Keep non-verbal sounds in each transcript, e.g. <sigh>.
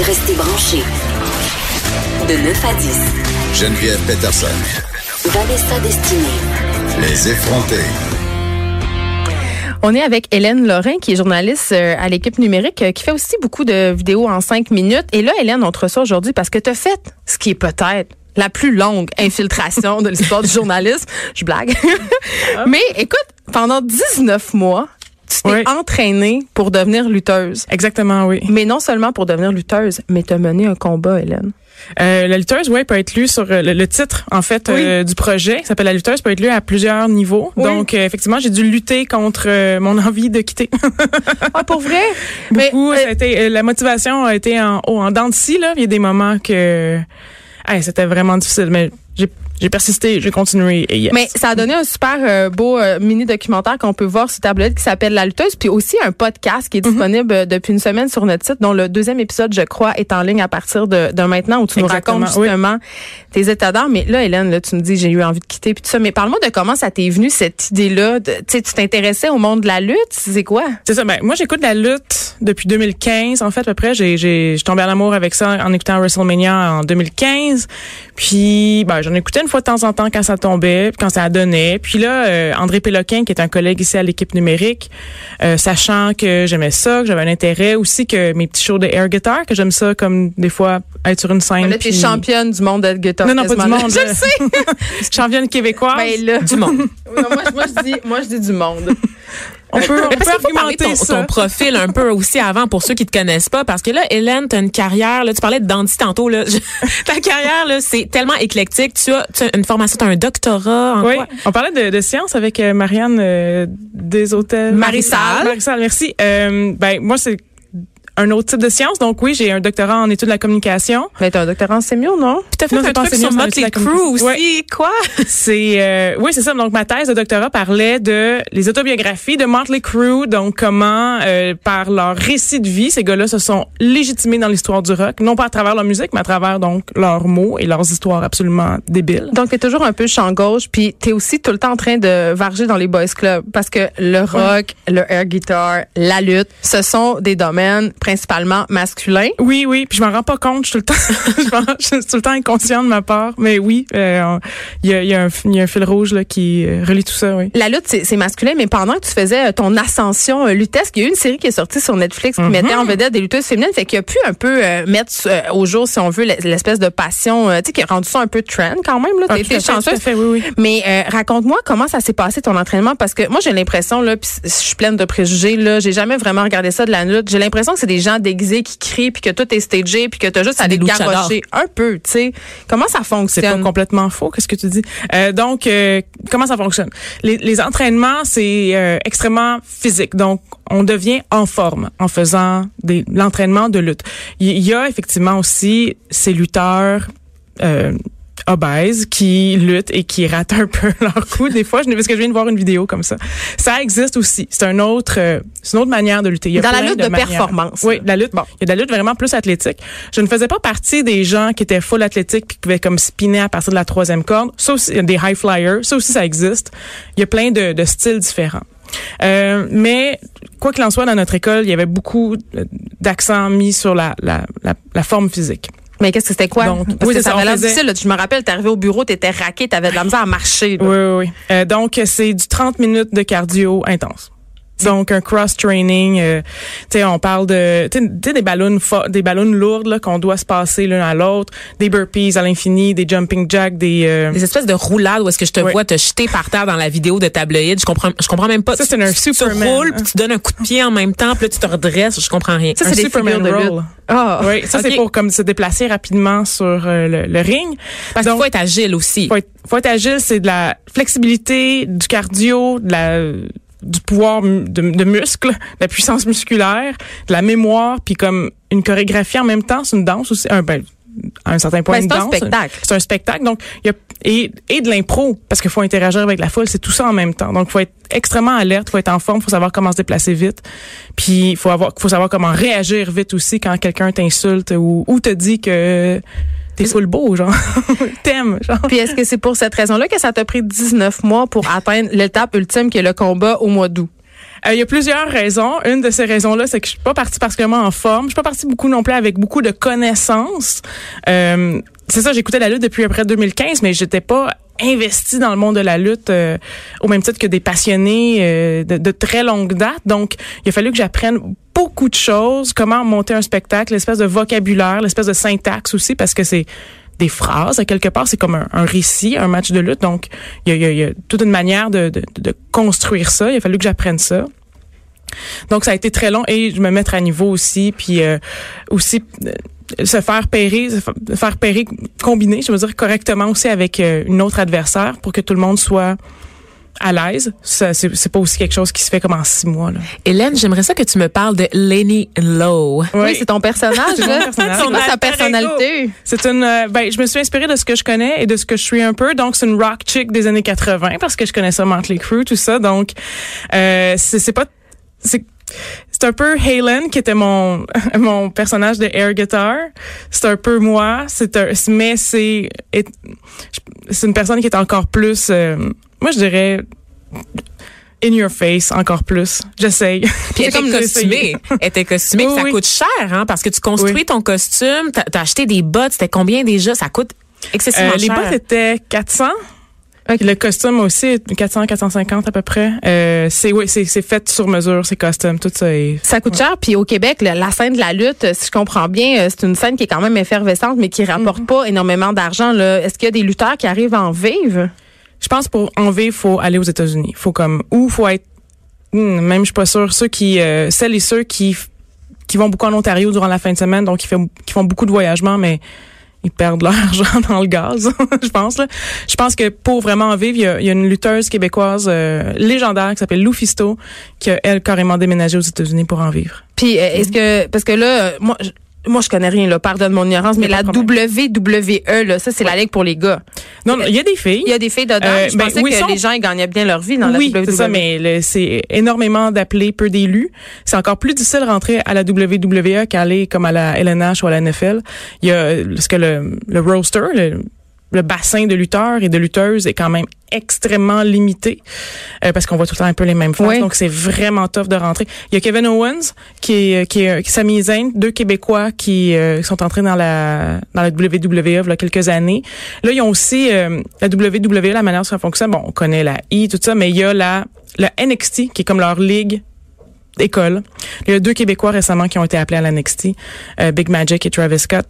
Restez branchés. De 9 à 10, Geneviève Peterson. Vanessa Destinée. Les effrontés. On est avec Hélène Lorrain, qui est journaliste euh, à l'équipe numérique, euh, qui fait aussi beaucoup de vidéos en cinq minutes. Et là, Hélène, on te reçoit aujourd'hui parce que tu as fait ce qui est peut-être la plus longue infiltration de l'histoire du journalisme. Je blague. <laughs> Mais écoute, pendant 19 mois, tu t'es Oui. entraînée pour devenir lutteuse. Exactement, oui. Mais non seulement pour devenir lutteuse, mais tu as mené un combat, Hélène. Euh, la lutteuse, ouais, peut être lue sur euh, le, le titre en fait Oui. euh, du projet, qui s'appelle la lutteuse, peut être lu à plusieurs niveaux. Oui. Donc euh, effectivement, j'ai dû lutter contre mon <laughs> envie de quitter. Ah, pour vrai? <laughs> Mais, Beaucoup, ça a été, euh, la motivation a été en haut, en dents de scie, là. Il y a des moments que hey, c'était vraiment difficile, mais j'ai j'ai persisté, j'ai continué et yes. Mais ça a donné un super euh, beau euh, mini documentaire qu'on peut voir sur tablette qui s'appelle La lutteuse, puis aussi un podcast qui est disponible euh, depuis une semaine sur notre site, dont le deuxième épisode, je crois, est en ligne à partir de, de maintenant, où tu nous racontes justement tes états d'âme. Mais là, Hélène, là, tu me dis j'ai eu envie de quitter puis tout ça. Mais parle-moi de comment ça t'est venu cette idée-là. Tu sais, tu t'intéressais au monde de la lutte, c'est quoi? C'est ça. Ben, moi, j'écoute la lutte depuis 2015. En fait, à peu près, j'ai, j'ai, tombée en amour avec ça en écoutant WrestleMania en 2015. Puis, ben, j'en écoutais une fois de temps en temps quand ça tombait, quand ça donnait. Puis là, euh, André Péloquin, qui est un collègue ici à l'équipe numérique, euh, sachant que j'aimais ça, que j'avais un intérêt aussi, que mes petits shows de air guitar, que j'aime ça comme des fois être sur une scène. Là, t'es puis- championne du monde de guitar. Non, non, pas du monde. <laughs> Je le sais. <laughs> Championne québécoise. Ben là. du monde. <laughs> Non, moi, moi, je dis, moi, je dis du monde. On peut, on peut argumenter ton, ça. ton profil un peu aussi avant pour ceux qui te connaissent pas parce que là Hélène tu as une carrière là tu parlais de Dandy tantôt là Je- <laughs> ta carrière là c'est tellement éclectique tu as, tu as une formation tu as un doctorat en Oui, quoi? On parlait de, de science avec euh, Marianne euh, des hôtels. Marissal. Marissal, merci. Euh, ben moi c'est un autre type de science. Donc oui, j'ai un doctorat en études de la communication. Mais t'as un doctorat en sémio, non? Puis t'as fait Non, un truc sur Motley Crue aussi quoi? C'est euh, oui, c'est ça. Donc ma thèse de doctorat parlait de les autobiographies de Motley Crue, donc comment euh, par leur récit de vie, ces gars-là se sont légitimés dans l'histoire du rock, non pas à travers leur musique, mais à travers donc leurs mots et leurs histoires absolument débiles. Donc, t'es toujours un peu champ gauche, puis t'es aussi tout le temps en train de varger dans les boys clubs. Parce que le rock, le air guitar, la lutte, ce sont des domaines principalement masculins. Oui, oui, puis je m'en rends pas compte, je suis tout le temps, <laughs> je suis tout le temps inconscient de ma part, mais oui, euh, il y, a, il y, a un- il y a un fil rouge là qui euh, relie tout ça, oui. La lutte, c'est masculin, mais pendant que tu faisais euh, ton ascension luttesque, il y a eu une série qui est sortie sur Netflix qui mettait en vedette des lutteuses féminines, fait qu'il a pu un peu euh, mettre euh, au jour, si on veut, l'espèce de passion, tu sais, qui a rendu ça un peu trend quand même. Là, Ah, été fait, chanceuse. fait, oui, oui. Mais raconte-moi comment ça s'est passé ton entraînement parce que moi j'ai l'impression là puis je suis pleine de préjugés là, j'ai jamais vraiment regardé ça de la lutte. J'ai l'impression que c'est des gens déguisés qui crient puis que tout est stagé puis que tu as juste à les garrocher un peu, tu sais. Comment ça C'est pas fonctionne? complètement faux, qu'est-ce que tu dis? Euh, donc, euh, comment ça fonctionne? Les, les entraînements, c'est euh, extrêmement physique. Donc, on devient en forme en faisant des l'entraînement de lutte. Il y, y a effectivement aussi ces lutteurs euh, obèses qui luttent et qui ratent un peu <laughs> leur coup des fois. Je parce que je viens de voir une vidéo comme ça. Ça existe aussi. C'est un autre, euh, c'est une autre manière de lutter. Il y a Dans la lutte de performance, Oui, la lutte. Bon. Il y a de la lutte vraiment plus athlétique. Je ne faisais pas partie des gens qui étaient full athlétique puis qui pouvaient comme spinner à partir de la troisième corde. Ça aussi, il y a des high flyers. Ça aussi, ça existe. Il y a plein de, de styles différents. Euh, mais quoi qu'il en soit, dans notre école, il y avait beaucoup euh, d'accent mis sur la, la, la, la forme physique. Mais qu'est-ce que c'était quoi? Donc, Parce oui, que ça avait l'air difficile. là. Je me rappelle, t'es arrivé au bureau, t'étais raqué, t'avais de la misère à marcher. là. Oui, oui, oui. Euh, donc, c'est du 30 minutes de cardio intense. Donc un cross training, euh, tu sais on parle de tu sais tu sais, des ballons des ballons lourdes là qu'on doit se passer l'un à l'autre, des burpees à l'infini, des jumping jacks, des euh, des espèces de roulades où est-ce que je te Oui. vois te jeter par terre dans la vidéo de tabloïd je comprends je comprends même pas Ça, Tu- c'est un tu, tu Superman. roules puis tu donnes un coup de pied en même temps puis là tu te redresses je comprends rien Ça, c'est des Superman de roll. Ah. Oui, ça c'est pour comme se déplacer rapidement sur euh, le, le ring. parce qu'il faut être agile aussi faut être, faut être agile, c'est de la flexibilité, du cardio, de la du pouvoir de, de muscle, de la puissance musculaire, de la mémoire, puis comme une chorégraphie en même temps, c'est une danse aussi, un, ben, à un certain point Ben, une c'est un spectacle. C'est un spectacle, donc il y a et, et de l'impro parce qu'il faut interagir avec la foule, c'est tout ça en même temps. Donc faut être extrêmement alerte, faut être en forme, faut savoir comment se déplacer vite, puis faut avoir, faut savoir comment réagir vite aussi quand quelqu'un t'insulte ou, ou te dit que t'es full beau, genre <laughs> t'aimes, genre. Puis est-ce que c'est pour cette raison-là que ça t'a pris 19 mois pour atteindre l'étape ultime qui est le combat au mois d'août? Euh, Il y a plusieurs raisons. Une de ces raisons-là, c'est que je suis pas partie particulièrement en forme. Je suis pas partie beaucoup non plus avec beaucoup de connaissances. Euh, c'est ça, j'écoutais la lutte depuis après 2015, mais j'étais pas investie dans le monde de la lutte euh, au même titre que des passionnés euh, de, de très longue date. Donc, il a fallu que j'apprenne beaucoup de choses, comment monter un spectacle, l'espèce de vocabulaire, l'espèce de syntaxe aussi, parce que c'est des phrases, à quelque part, c'est comme un, récit, un match de lutte. Donc, il y a, toute une manière de, construire ça. Il a fallu que j'apprenne ça. Donc, ça a été très long et je me mettre à niveau aussi, puis euh, aussi euh, se faire pairer, faire pairer, combiner, je veux dire, correctement aussi avec euh, une autre adversaire pour que tout le monde soit à l'aise. Ça, c'est c'est pas aussi quelque chose qui se fait comme en six mois. Là. Hélène, j'aimerais ça que tu me parles de Lenny Lowe. Oui, c'est ton personnage, C'est personnage. Quoi sa personnalité? C'est une, euh, ben, je me suis inspirée de ce que je connais et de ce que je suis un peu. Donc, c'est une rock chick des années 80 parce que je connais ça, Motley Crue, tout ça. Donc, euh, c'est c'est pas, c'est, c'est un peu Halen qui était mon <laughs> mon personnage de air guitar. C'est un peu moi. C'est un, mais c'est est- c'est une personne qui est encore plus, euh, moi je dirais in your face encore plus. J'essaye. Puis elle comme costumée. Elle était costumée. Oui, ça oui. coûte cher, hein, parce que tu construis Oui. ton costume, t'as as acheté des bottes, c'était combien déjà? Ça coûte excessivement Euh, les cher. bottes étaient 400. Puis Le costume aussi, 400, 450 à peu près. Euh, c'est oui, c'est fait sur mesure, c'est custom, tout ça. Est... Ça coûte cher. Puis au Québec, la, la scène de la lutte, si je comprends bien, euh, c'est une scène qui est quand même effervescente, mais qui rapporte pas énormément d'argent. Est-ce qu'il y a des lutteurs qui arrivent à en vivre? Je pense pour en vivre, faut aller aux États-Unis. Faut comme ou faut être hmm, même je suis pas sûre ceux qui euh, celles et ceux qui qui vont beaucoup en Ontario durant la fin de semaine, donc qui, qui font beaucoup de voyagements, mais ils perdent leur <laughs> argent dans le gaz, <laughs> je pense. Là. Je pense que pour vraiment en vivre, il y a, y a une lutteuse québécoise euh, légendaire qui s'appelle Lou Fisto, qui a, elle, carrément déménagé aux États-Unis pour en vivre. Puis euh, est-ce que parce que là, moi, moi je connais rien là, pardonne mon ignorance, mais la WWE là, ça c'est la ligue pour les gars. Non, non, il y a des filles. Il y a des filles dedans. Euh, je ben, pensais oui, que sont- les gens ils gagnaient bien leur vie dans oui, la WWE. c'est ça, mais c'est énormément d'appelés, peu d'élus. C'est encore plus difficile de rentrer à la WWE qu'aller comme à la LNH ou à la NFL. Il y a ce que le, le roster, le, le bassin de lutteurs et de lutteuses est quand même extrêmement limité euh, parce qu'on voit tout le temps un peu les mêmes faces. Oui. Donc c'est vraiment tough de rentrer. Il y a Kevin Owens qui est qui est qui est Sami Zayn, deux Québécois qui euh, sont entrés dans la dans la WWE il y a quelques années. Là, ils ont aussi euh, la WWE, la manière dont ça fonctionne. Bon, on connaît la I, tout ça, mais il y a la la NXT qui est comme leur ligue d'école. Il y a deux Québécois récemment qui ont été appelés à la NXT, euh, Big Magic et Travis Scott.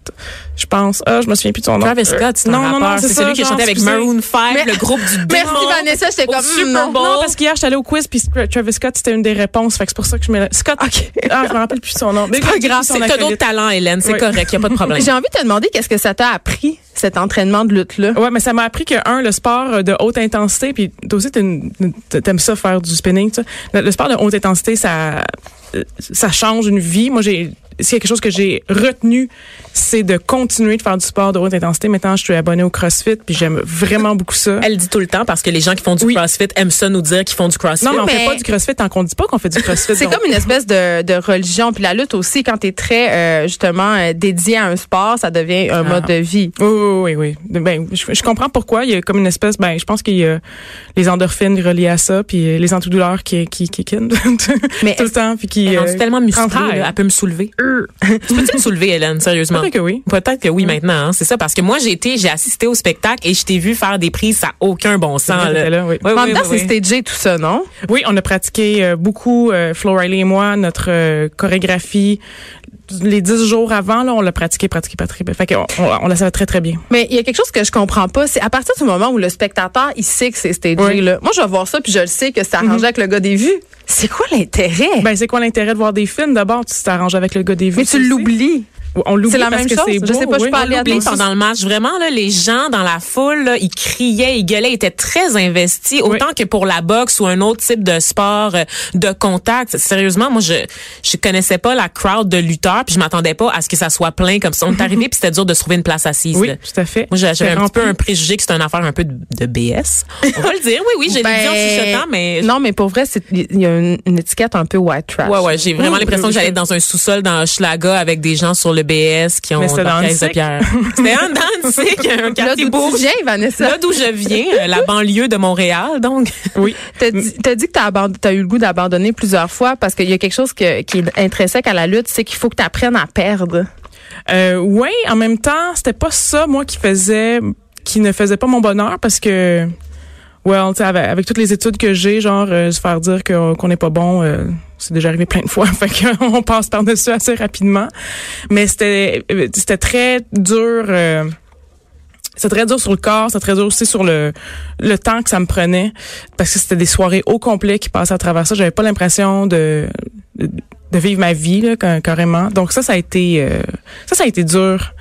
Je pense. Ah, je me souviens plus de son nom. Travis Scott, c'est non, non, non, c'est celui qui a chanté avec. Maroon 5, Mais- le groupe du <laughs> Merci démon. Vanessa, j'étais comme Super hmm, non. Bowl. Non, parce qu'hier, j'étais allée au quiz, puis Travis Scott, c'était une des réponses. Fait que c'est pour ça que je mets Scott. Ah, je me rappelle plus de son nom. Mais C'est pas grave, c'est t'as d'autres talents, Hélène, c'est correct, y a pas de problème. <laughs> J'ai envie de te demander qu'est-ce que ça t'a appris cet entraînement de lutte là. Ouais, mais ça m'a appris que un, le sport euh, de haute intensité, puis toi aussi t'aimes ça faire du spinning. Le, le sport de haute intensité, ça, euh, ça change une vie. Moi, j'ai, s'il y a quelque chose que j'ai retenu, c'est de continuer de faire du sport de haute intensité. Maintenant, je suis abonnée au CrossFit, puis j'aime vraiment beaucoup ça. Elle dit tout le temps parce que les gens qui font du Oui. CrossFit aiment ça nous dire qu'ils font du CrossFit. Non, mais on mais- fait pas du CrossFit tant qu'on dit pas qu'on fait du <laughs> CrossFit. C'est comme une espèce de, de religion. Puis la lutte aussi, quand tu es très euh, justement euh, dédié à un sport, ça devient un mode de vie. Oui, oui, oui, oui. Ben, je, je comprends pourquoi. Il y a comme une espèce, ben, je pense qu'il y a les endorphines reliées à ça, puis euh, les antidouleurs qui, qui, qui, qui <laughs> Mais tout le temps, puis qui. Elle est euh, tellement musclée, elle peut me soulever. Tu peux-tu me soulever, Hélène, sérieusement? Peut-être que oui. Peut-être que oui maintenant, hein, c'est ça, parce que moi j'ai été, j'ai assisté au spectacle et je t'ai vu faire des prises, ça n'a aucun bon sens. là, oui. C'est oui. stagé tout ça, non? Oui, on a pratiqué euh, beaucoup, euh, Flo Riley et moi, notre euh, chorégraphie. Les dix jours avant, là, on l'a pratiqué, pratiqué, pratiqué. Fait qu'on on, on la savait très, très bien. Mais il y a quelque chose que je comprends pas, c'est à partir du moment où le spectateur il sait que c'est stagé Oui. là. Moi je vais voir ça puis je le sais que c'est arrangé avec le gars des vues. C'est quoi l'intérêt? Ben, c'est quoi l'intérêt de voir des films? D'abord, tu t'arranges avec le gars des vues. Mais tu l'oublies. On l'oublie C'est la parce même que chose. c'est Je beau, sais pas, je oui. peux aller à pendant le match, vraiment là, les gens dans la foule, là, ils criaient, ils gueulaient, ils étaient très investis, autant que pour la boxe ou un autre type de sport euh, de contact. Sérieusement, moi je je connaissais pas la crowd de lutteurs, puis je m'attendais pas à ce que ça soit plein comme ça. On est <laughs> arrivé, puis c'était dur de trouver une place assise. Oui, là. tout à fait. Moi, j'avais un petit peu rempli. un préjugé que c'était une affaire un peu de, de BS. On va le dire, oui, oui, j'ai Ben, dit en chuchotant, mais Non, mais pour vrai, c'est- il y a une, une étiquette un peu white trash. Ouais, ouais, j'ai vraiment Oui, l'impression oui, que j'allais dans un sous-sol dans Schlaga avec des gens sur le BS qui ont Mais dans caisse de pierre. <laughs> C'était un Danzig, un Là quartier d'où beau. tu viens, Vanessa? Là d'où je viens, euh, la banlieue de Montréal, donc. Oui. T'as dit, t'as dit que t'as, eu le goût d'abandonner plusieurs fois parce qu'il y a quelque chose que- qui est intrinsèque à la lutte, c'est qu'il faut que tu apprennes à perdre. Euh, oui, en même temps, c'était pas ça, moi, qui faisait, qui ne faisait pas mon bonheur parce que, well, tu sais, avec, avec toutes les études que j'ai, genre, euh, se faire dire que- qu'on n'est pas bon, euh, c'est déjà arrivé plein de fois, <laughs> fait qu'on passe par-dessus assez rapidement. Mais c'était, c'était très dur, euh, c'était très dur sur le corps, c'était très dur aussi sur le le temps que ça me prenait parce que c'était des soirées au complet qui passaient à travers ça. J'avais pas l'impression de de vivre ma vie là, ca- carrément. Donc ça, ça a été euh, ça, ça a été dur.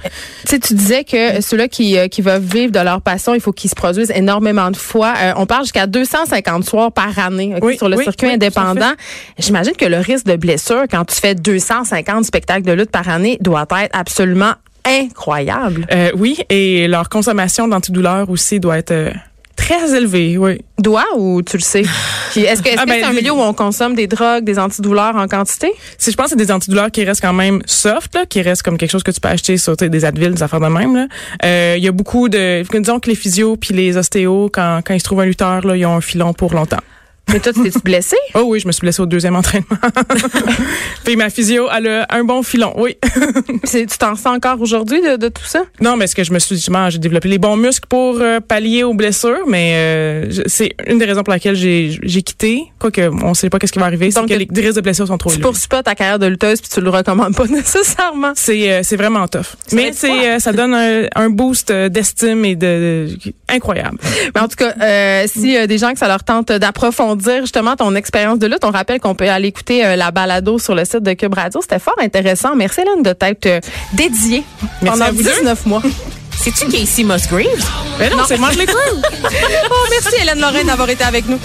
Tu tu disais que ceux-là qui, euh, qui veulent vivre de leur passion, il faut qu'ils se produisent énormément de fois. Euh, on parle jusqu'à 250 soirs par année ok, Oui, sur le oui, circuit oui, indépendant. J'imagine que le risque de blessure quand tu fais 250 spectacles de lutte par année doit être absolument incroyable. Euh, oui, et leur consommation d'antidouleurs aussi doit être euh, très élevée. Oui. Doit ou tu le sais? Est-ce que Ah, ben, c'est un les- milieu où on consomme des drogues, des antidouleurs en quantité? Si je pense que c'est des antidouleurs qui restent quand même soft, là, qui restent comme quelque chose que tu peux acheter sur des Advil, des affaires de même. Euh, Il y a beaucoup de, disons que les physios puis les ostéos, quand, quand ils se trouvent un lutteur, là, ils ont un filon pour longtemps. Mais toi, tu t'es blessé? <laughs> Oh oui, je me suis blessée au deuxième entraînement. <laughs> puis ma physio, elle a un bon filon, oui. <laughs> Tu t'en sens encore aujourd'hui de, de tout ça? non, mais ce que je me suis justement, j'ai développé les bons muscles pour euh, pallier aux blessures, mais euh, c'est une des raisons pour laquelle j'ai quitté. Quoique, on sait pas qu'est-ce qui va arriver, c'est Donc, que les, risques de blessures sont trop Tu élevés. poursuis pas ta carrière de lutteuse puis tu le recommandes pas nécessairement. C'est euh, vraiment tough. Mais c'est euh, ça donne un, un boost d'estime et de, de- incroyable. Mais en tout cas, si des gens que ça leur tente d'approfondir justement ton expérience de lutte, on rappelle qu'on peut aller écouter euh, la balado sur le site de Cube Radio. C'était fort intéressant. Merci Hélène de t'être euh, dédiée Merci pendant à vous deux. 19 mois. C'est-tu Casey Musgraves? Mais non, c'est Motley <laughs> Crue. oh, merci Hélène Lorraine d'avoir été avec nous.